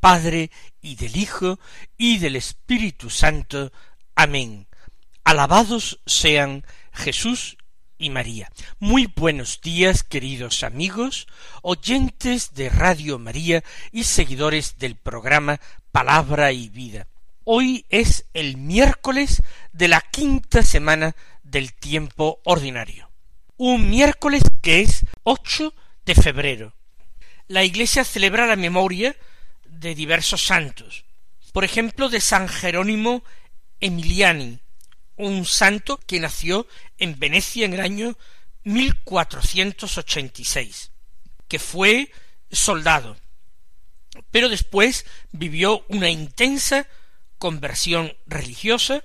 Padre y del Hijo y del Espíritu Santo. Amén. Alabados sean Jesús y María. Muy buenos días, queridos amigos, oyentes de Radio María y seguidores del programa Palabra y Vida. Hoy es el miércoles de la quinta semana del tiempo ordinario. Un miércoles que es 8 de febrero, la Iglesia celebra la memoria de diversos santos, por ejemplo de San Jerónimo Emiliani, un santo que nació en Venecia en el año 1486, que fue soldado, pero después vivió una intensa conversión religiosa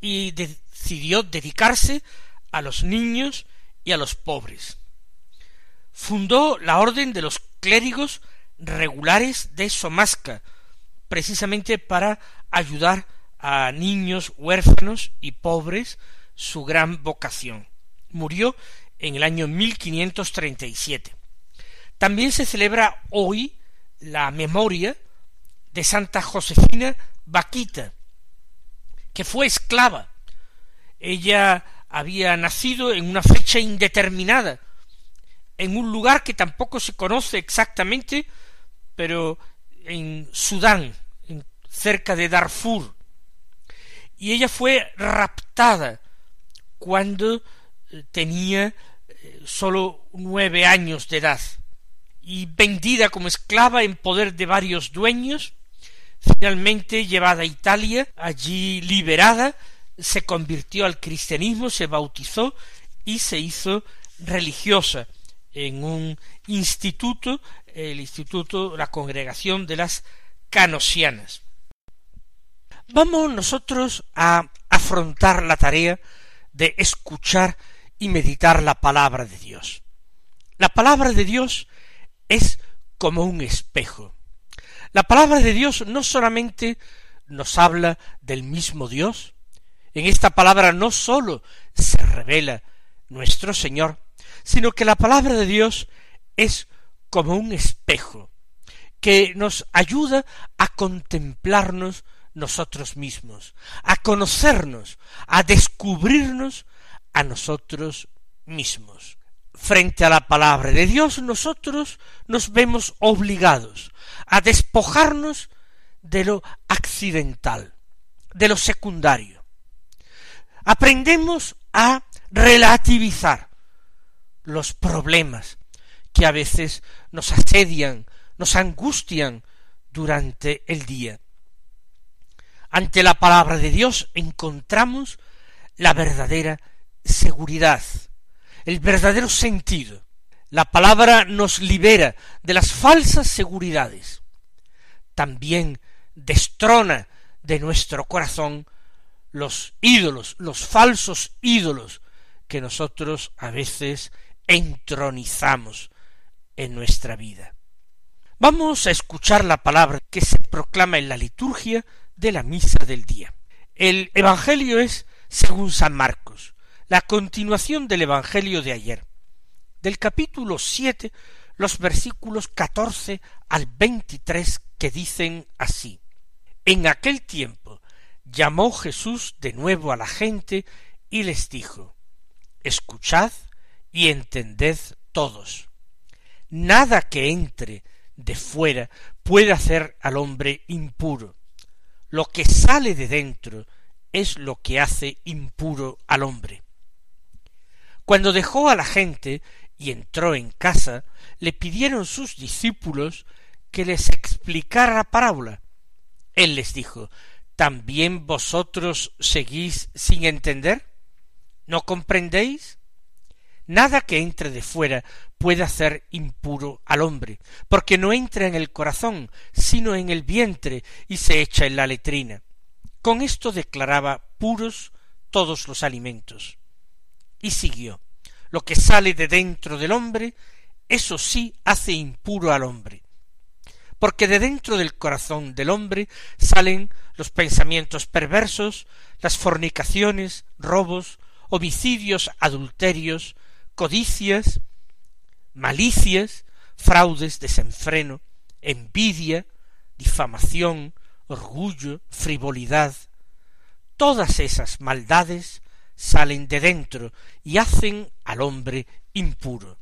y decidió dedicarse a los niños y a los pobres. Fundó la Orden de los clérigos regulares de Somasca, precisamente para ayudar a niños huérfanos y pobres su gran vocación. Murió en el año 1537. También se celebra hoy la memoria de Santa Josefina Vaquita, que fue esclava. Ella había nacido en una fecha indeterminada, en un lugar que tampoco se conoce exactamente, pero en Sudán, cerca de Darfur. Y ella fue raptada cuando eh, tenía eh, sólo nueve años de edad y vendida como esclava en poder de varios dueños, finalmente llevada a Italia, allí liberada, se convirtió al cristianismo, se bautizó y se hizo religiosa en un instituto, el instituto, la congregación de las canosianas. Vamos nosotros a afrontar la tarea de escuchar y meditar la palabra de Dios. La palabra de Dios es como un espejo. La palabra de Dios no solamente nos habla del mismo Dios, en esta palabra no sólo se revela nuestro Señor, sino que la palabra de Dios es como un espejo que nos ayuda a contemplarnos nosotros mismos, a conocernos, a descubrirnos a nosotros mismos. Frente a la palabra de Dios nosotros nos vemos obligados a despojarnos de lo accidental, de lo secundario. Aprendemos a relativizar los problemas que a veces nos asedian, nos angustian durante el día. Ante la palabra de Dios encontramos la verdadera seguridad, el verdadero sentido. La palabra nos libera de las falsas seguridades. También destrona de nuestro corazón los ídolos, los falsos ídolos que nosotros a veces entronizamos en nuestra vida. Vamos a escuchar la palabra que se proclama en la liturgia de la misa del día. El Evangelio es según San Marcos, la continuación del Evangelio de ayer, del capítulo siete, los versículos catorce al veintitrés que dicen así. En aquel tiempo llamó Jesús de nuevo a la gente y les dijo, Escuchad y entended todos. Nada que entre de fuera puede hacer al hombre impuro. Lo que sale de dentro es lo que hace impuro al hombre. Cuando dejó a la gente y entró en casa, le pidieron sus discípulos que les explicara la parábola. Él les dijo, ¿también vosotros seguís sin entender? ¿No comprendéis? Nada que entre de fuera puede hacer impuro al hombre, porque no entra en el corazón, sino en el vientre y se echa en la letrina. Con esto declaraba puros todos los alimentos. Y siguió. Lo que sale de dentro del hombre, eso sí hace impuro al hombre. Porque de dentro del corazón del hombre salen los pensamientos perversos, las fornicaciones, robos, homicidios, adulterios, codicias, malicias, fraudes, desenfreno, envidia, difamación, orgullo, frivolidad. Todas esas maldades salen de dentro y hacen al hombre impuro.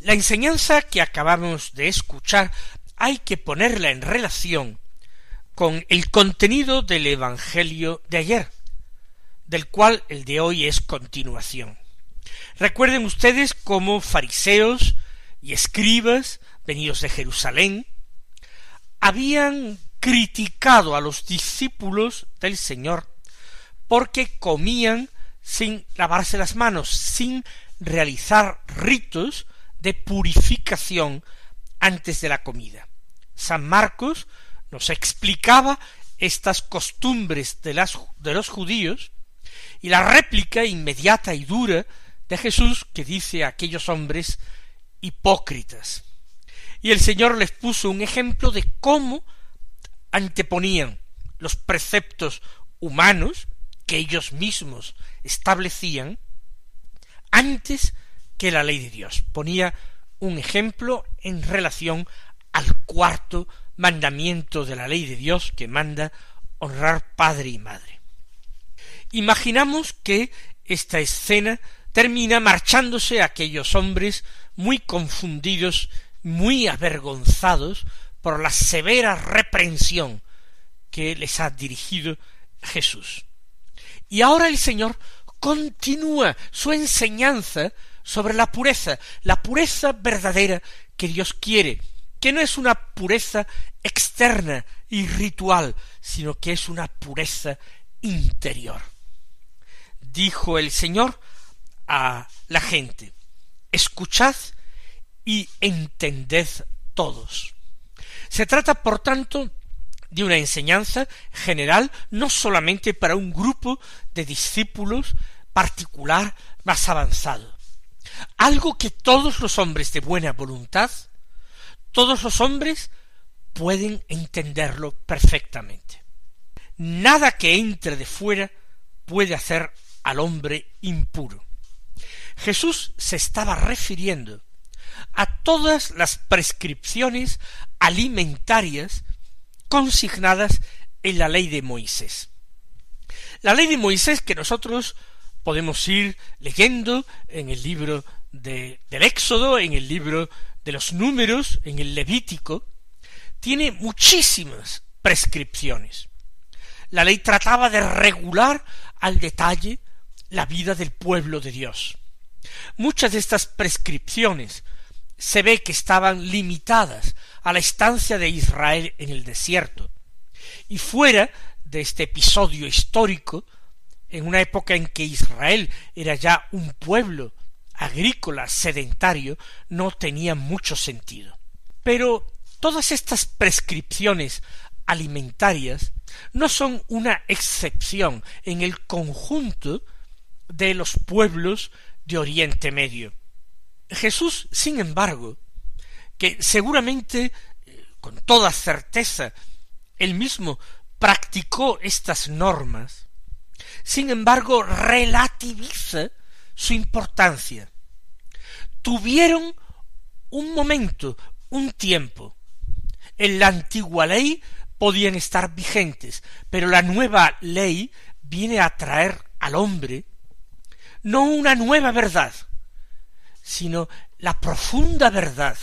La enseñanza que acabamos de escuchar hay que ponerla en relación con el contenido del Evangelio de ayer, del cual el de hoy es continuación. Recuerden ustedes cómo fariseos y escribas, venidos de Jerusalén, habían criticado a los discípulos del Señor porque comían sin lavarse las manos, sin realizar ritos de purificación antes de la comida. San Marcos nos explicaba estas costumbres de, los judíos y la réplica inmediata y dura de Jesús que dice a aquellos hombres hipócritas. Y el Señor les puso un ejemplo de cómo anteponían los preceptos humanos que ellos mismos establecían antes que la ley de Dios. Ponía un ejemplo en relación al cuarto mandamiento de la ley de Dios que manda honrar padre y madre. Imaginamos que esta escena termina marchándose aquellos hombres muy confundidos, muy avergonzados por la severa reprensión que les ha dirigido Jesús. Y ahora el Señor continúa su enseñanza sobre la pureza, la pureza verdadera que Dios quiere, que no es una pureza externa y ritual, sino que es una pureza interior. Dijo el Señor a la gente, escuchad y entended todos. Se trata, por tanto, de una enseñanza general no solamente para un grupo de discípulos particular más avanzado, algo que todos los hombres de buena voluntad, todos los hombres pueden entenderlo perfectamente. Nada que entre de fuera puede hacer al hombre impuro. Jesús se estaba refiriendo a todas las prescripciones alimentarias consignadas en la ley de Moisés. La ley de Moisés que nosotros podemos ir leyendo en el libro de, del Éxodo, en el libro de los números, en el Levítico, tiene muchísimas prescripciones. La ley trataba de regular al detalle la vida del pueblo de Dios. Muchas de estas prescripciones se ve que estaban limitadas a la estancia de Israel en el desierto. Y fuera de este episodio histórico, en una época en que Israel era ya un pueblo agrícola sedentario, no tenía mucho sentido. Pero todas estas prescripciones alimentarias no son una excepción en el conjunto de los pueblos de Oriente Medio. Jesús, sin embargo, que seguramente, eh, con toda certeza, él mismo practicó estas normas, sin embargo, relativiza su importancia. Tuvieron un momento, un tiempo. En la antigua ley podían estar vigentes, pero la nueva ley viene a traer al hombre no una nueva verdad, sino la profunda verdad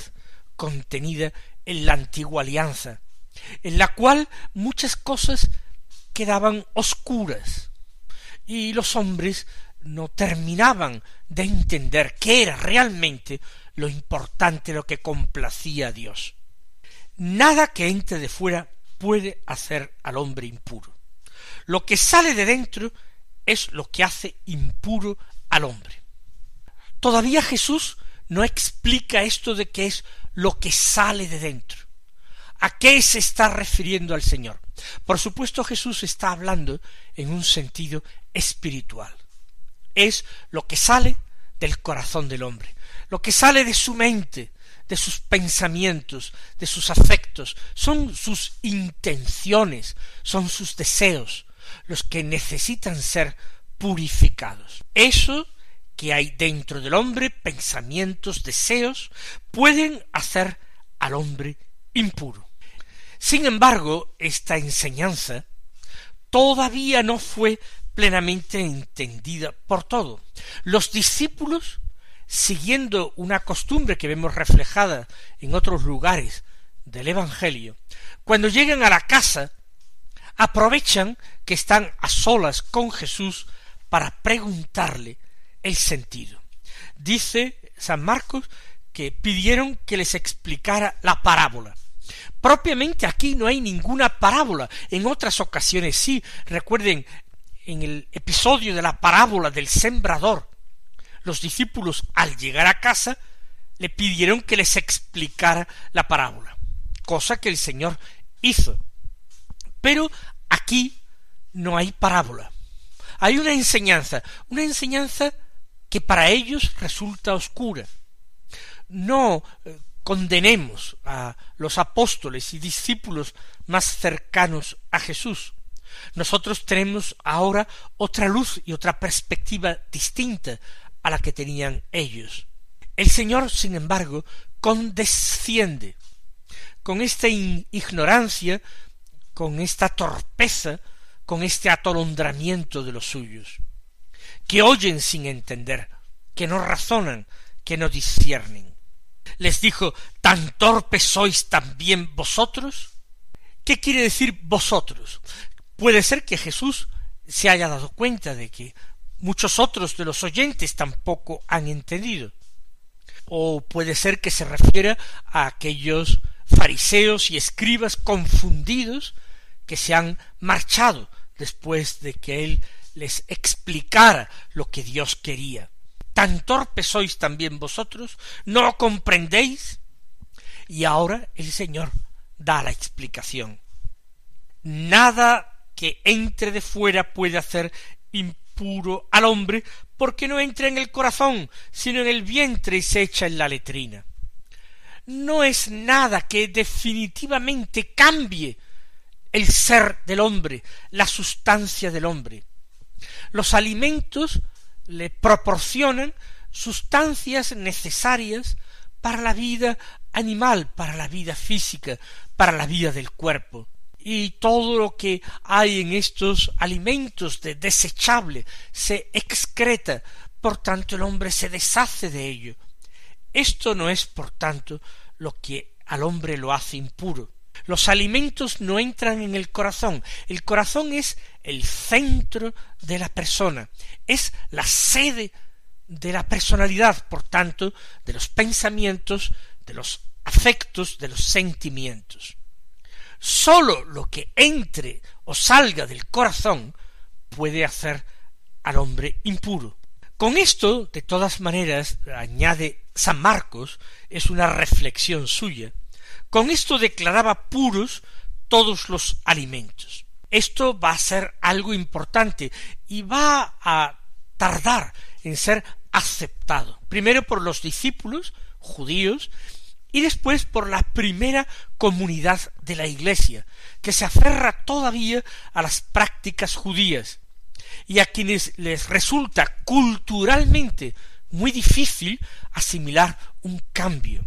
contenida en la antigua alianza, en la cual muchas cosas quedaban oscuras y los hombres no terminaban de entender qué era realmente lo importante, lo que complacía a Dios. Nada que entre de fuera puede hacer al hombre impuro. Lo que sale de dentro es lo que hace impuro al hombre. Todavía Jesús no explica esto de qué es lo que sale de dentro. ¿A qué se está refiriendo al Señor? Por supuesto Jesús está hablando en un sentido espiritual. Es lo que sale del corazón del hombre, lo que sale de su mente, de sus pensamientos, de sus afectos, son sus intenciones, son sus deseos, los que necesitan ser purificados. Eso que hay dentro del hombre, pensamientos, deseos, pueden hacer al hombre impuro. Sin embargo, esta enseñanza todavía no fue plenamente entendida por todo. Los discípulos, siguiendo una costumbre que vemos reflejada en otros lugares del Evangelio, cuando llegan a la casa, aprovechan que están a solas con Jesús para preguntarle el sentido. Dice San Marcos que pidieron que les explicara la parábola. Propiamente aquí no hay ninguna parábola. En otras ocasiones sí. Recuerden en el episodio de la parábola del sembrador. Los discípulos al llegar a casa le pidieron que les explicara la parábola. Cosa que el Señor hizo. Pero aquí no hay parábola. Hay una enseñanza, una enseñanza que para ellos resulta oscura. No eh, condenemos a los apóstoles y discípulos más cercanos a Jesús. Nosotros tenemos ahora otra luz y otra perspectiva distinta a la que tenían ellos. El Señor, sin embargo, condesciende con esta ignorancia, con esta torpeza, con este atolondramiento de los suyos que oyen sin entender, que no razonan, que no disciernen. Les dijo, ¿tan torpes sois también vosotros? ¿Qué quiere decir vosotros? Puede ser que Jesús se haya dado cuenta de que muchos otros de los oyentes tampoco han entendido. O puede ser que se refiera a aquellos fariseos y escribas confundidos que se han marchado después de que él les explicara lo que Dios quería. ¿Tan torpes sois también vosotros? ¿No comprendéis? Y ahora el Señor da la explicación. Nada que entre de fuera puede hacer impuro al hombre porque no entra en el corazón, sino en el vientre y se echa en la letrina. No es nada que definitivamente cambie el ser del hombre, la sustancia del hombre. Los alimentos le proporcionan sustancias necesarias para la vida animal, para la vida física, para la vida del cuerpo. Y todo lo que hay en estos alimentos de desechable se excreta, por tanto el hombre se deshace de ello. Esto no es, por tanto, lo que al hombre lo hace impuro. Los alimentos no entran en el corazón. El corazón es el centro de la persona, es la sede de la personalidad, por tanto, de los pensamientos, de los afectos, de los sentimientos. Sólo lo que entre o salga del corazón puede hacer al hombre impuro. Con esto, de todas maneras, añade San Marcos, es una reflexión suya, con esto declaraba puros todos los alimentos. Esto va a ser algo importante y va a tardar en ser aceptado, primero por los discípulos judíos y después por la primera comunidad de la Iglesia, que se aferra todavía a las prácticas judías y a quienes les resulta culturalmente muy difícil asimilar un cambio.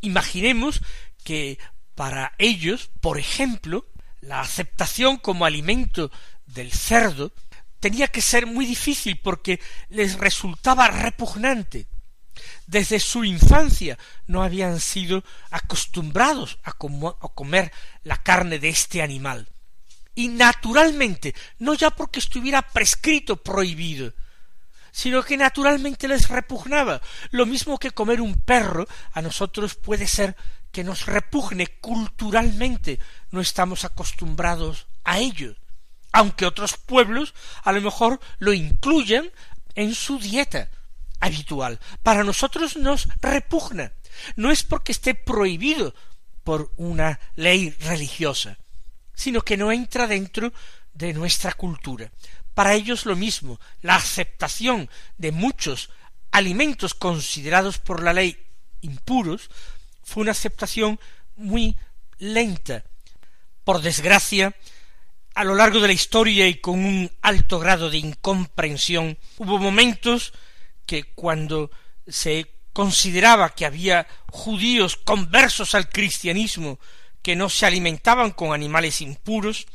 Imaginemos que para ellos, por ejemplo, la aceptación como alimento del cerdo tenía que ser muy difícil porque les resultaba repugnante. Desde su infancia no habían sido acostumbrados a, comer la carne de este animal. Y naturalmente, no ya porque estuviera prescrito prohibido, sino que naturalmente les repugnaba. Lo mismo que comer un perro a nosotros puede ser que nos repugne culturalmente, no estamos acostumbrados a ello, aunque otros pueblos a lo mejor lo incluyan en su dieta habitual. Para nosotros nos repugna. No es porque esté prohibido por una ley religiosa, sino que no entra dentro de nuestra cultura. Para ellos lo mismo, la aceptación de muchos alimentos considerados por la ley impuros fue una aceptación muy lenta. Por desgracia, a lo largo de la historia y con un alto grado de incomprensión, hubo momentos que cuando se consideraba que había judíos conversos al cristianismo que no se alimentaban con animales impuros,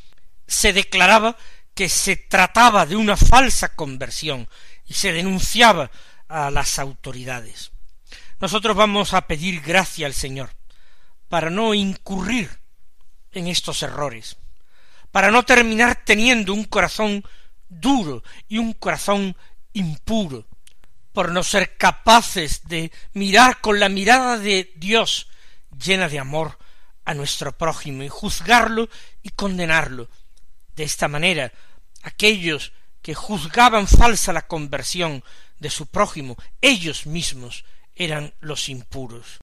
se declaraba que se trataba de una falsa conversión y se denunciaba a las autoridades. Nosotros vamos a pedir gracia al Señor para no incurrir en estos errores, para no terminar teniendo un corazón duro y un corazón impuro, por no ser capaces de mirar con la mirada de Dios llena de amor a nuestro prójimo y juzgarlo y condenarlo. De esta manera, aquellos que juzgaban falsa la conversión de su prójimo, ellos mismos eran los impuros.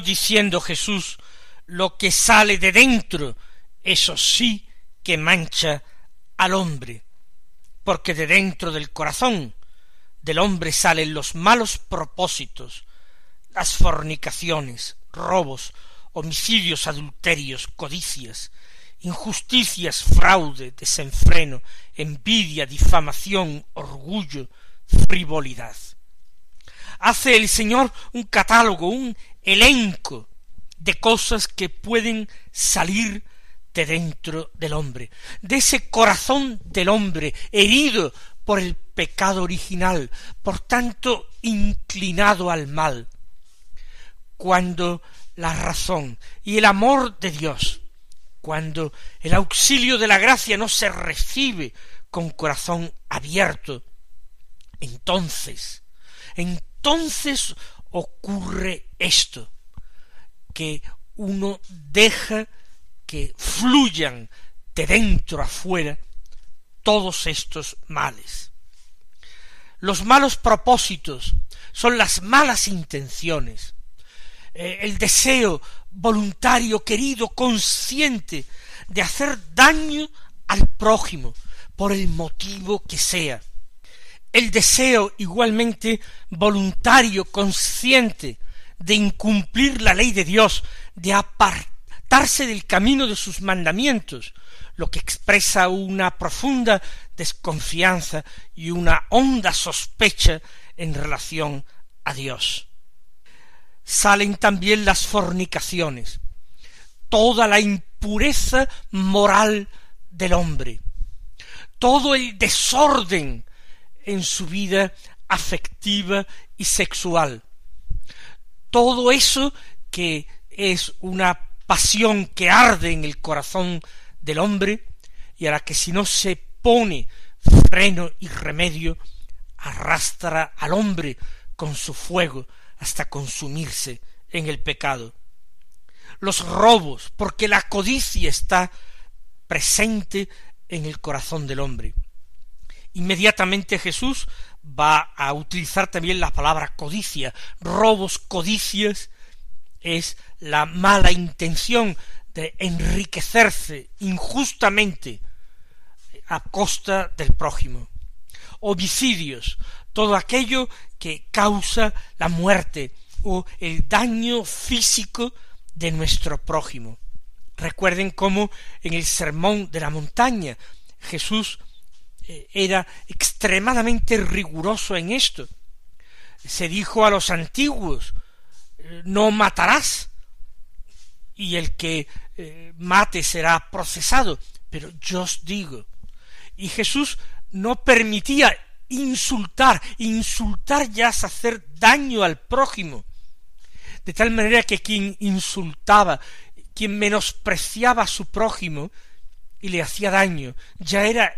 Diciendo Jesús, lo que sale de dentro, eso sí que mancha al hombre, porque de dentro del corazón del hombre salen los malos propósitos, las fornicaciones, robos, homicidios, adulterios, codicias, injusticias, fraude, desenfreno, envidia, difamación, orgullo, frivolidad. Hace el Señor un catálogo, un elenco de cosas que pueden salir de dentro del hombre, de ese corazón del hombre herido por el pecado original, por tanto inclinado al mal. Cuando la razón y el amor de Dios, cuando el auxilio de la gracia no se recibe con corazón abierto, entonces, entonces ocurre esto, que uno deja que fluyan de dentro a fuera todos estos males. Los malos propósitos son las malas intenciones, eh, el deseo voluntario, querido, consciente de hacer daño al prójimo, por el motivo que sea el deseo igualmente voluntario, consciente, de incumplir la ley de Dios, de apartarse del camino de sus mandamientos, lo que expresa una profunda desconfianza y una honda sospecha en relación a Dios. Salen también las fornicaciones, toda la impureza moral del hombre, todo el desorden en su vida afectiva y sexual. Todo eso que es una pasión que arde en el corazón del hombre y a la que si no se pone freno y remedio, arrastra al hombre con su fuego hasta consumirse en el pecado. Los robos, porque la codicia está presente en el corazón del hombre. Inmediatamente Jesús va a utilizar también la palabra codicia. Robos, codicias es la mala intención de enriquecerse injustamente a costa del prójimo. Homicidios, todo aquello que causa la muerte o el daño físico de nuestro prójimo. Recuerden cómo en el sermón de la montaña Jesús era extremadamente riguroso en esto. Se dijo a los antiguos, no matarás, y el que eh, mate será procesado. Pero yo os digo, y Jesús no permitía insultar, insultar ya es hacer daño al prójimo, de tal manera que quien insultaba, quien menospreciaba a su prójimo y le hacía daño, ya era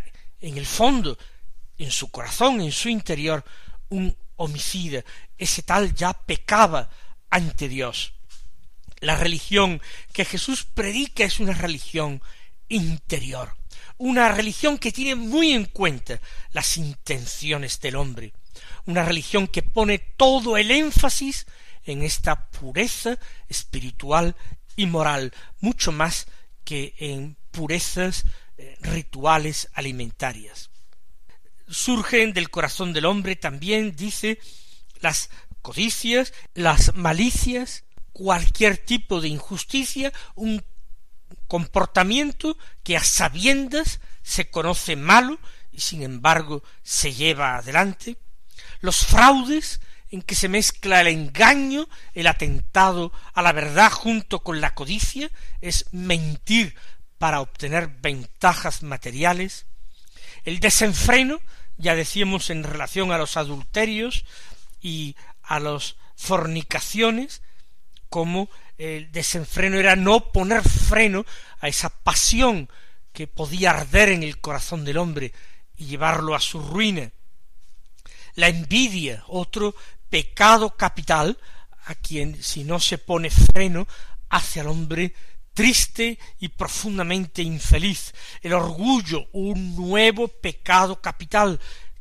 en el fondo, en su corazón, en su interior, un homicida. Ese tal ya pecaba ante Dios. La religión que Jesús predica es una religión interior, una religión que tiene muy en cuenta las intenciones del hombre, una religión que pone todo el énfasis en esta pureza espiritual y moral, mucho más que en purezas rituales alimentarias. Surgen del corazón del hombre también, dice, las codicias, las malicias, cualquier tipo de injusticia, un comportamiento que a sabiendas se conoce malo y sin embargo se lleva adelante, los fraudes en que se mezcla el engaño, el atentado a la verdad junto con la codicia, es mentir para obtener ventajas materiales, el desenfreno, ya decíamos en relación a los adulterios y a las fornicaciones, como el desenfreno era no poner freno a esa pasión que podía arder en el corazón del hombre y llevarlo a su ruina. La envidia, otro pecado capital, a quien si no se pone freno hace al hombre triste y profundamente infeliz. El orgullo, un nuevo pecado capital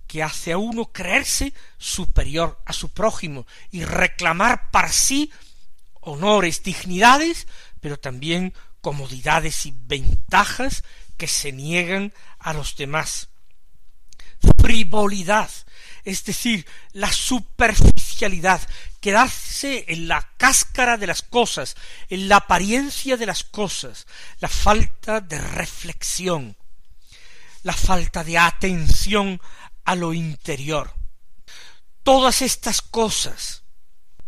que hace a uno creerse superior a su prójimo y reclamar para sí honores, dignidades, pero también comodidades y ventajas que se niegan a los demás. Frivolidad, es decir, la superficialidad, quedarse en la cáscara de las cosas, en la apariencia de las cosas, la falta de reflexión, la falta de atención a lo interior. Todas estas cosas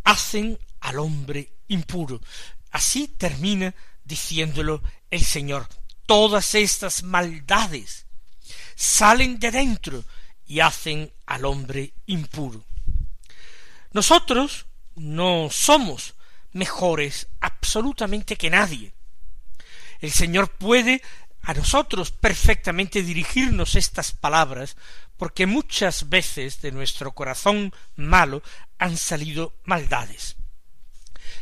hacen al hombre impuro. Así termina diciéndolo el Señor. Todas estas maldades salen de dentro y hacen al hombre impuro. Nosotros no somos mejores absolutamente que nadie. El Señor puede a nosotros perfectamente dirigirnos estas palabras, porque muchas veces de nuestro corazón malo han salido maldades.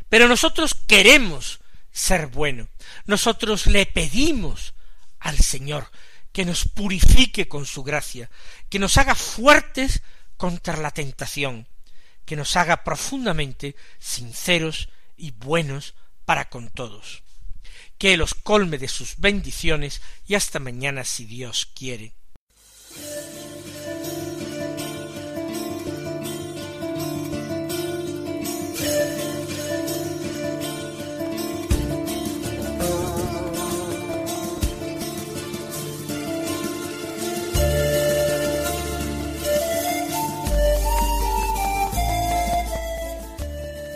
Pero nosotros queremos ser bueno. Nosotros le pedimos al Señor que nos purifique con su gracia, que nos haga fuertes contra la tentación, que nos haga profundamente sinceros y buenos para con todos. Que los colme de sus bendiciones y hasta mañana si Dios quiere.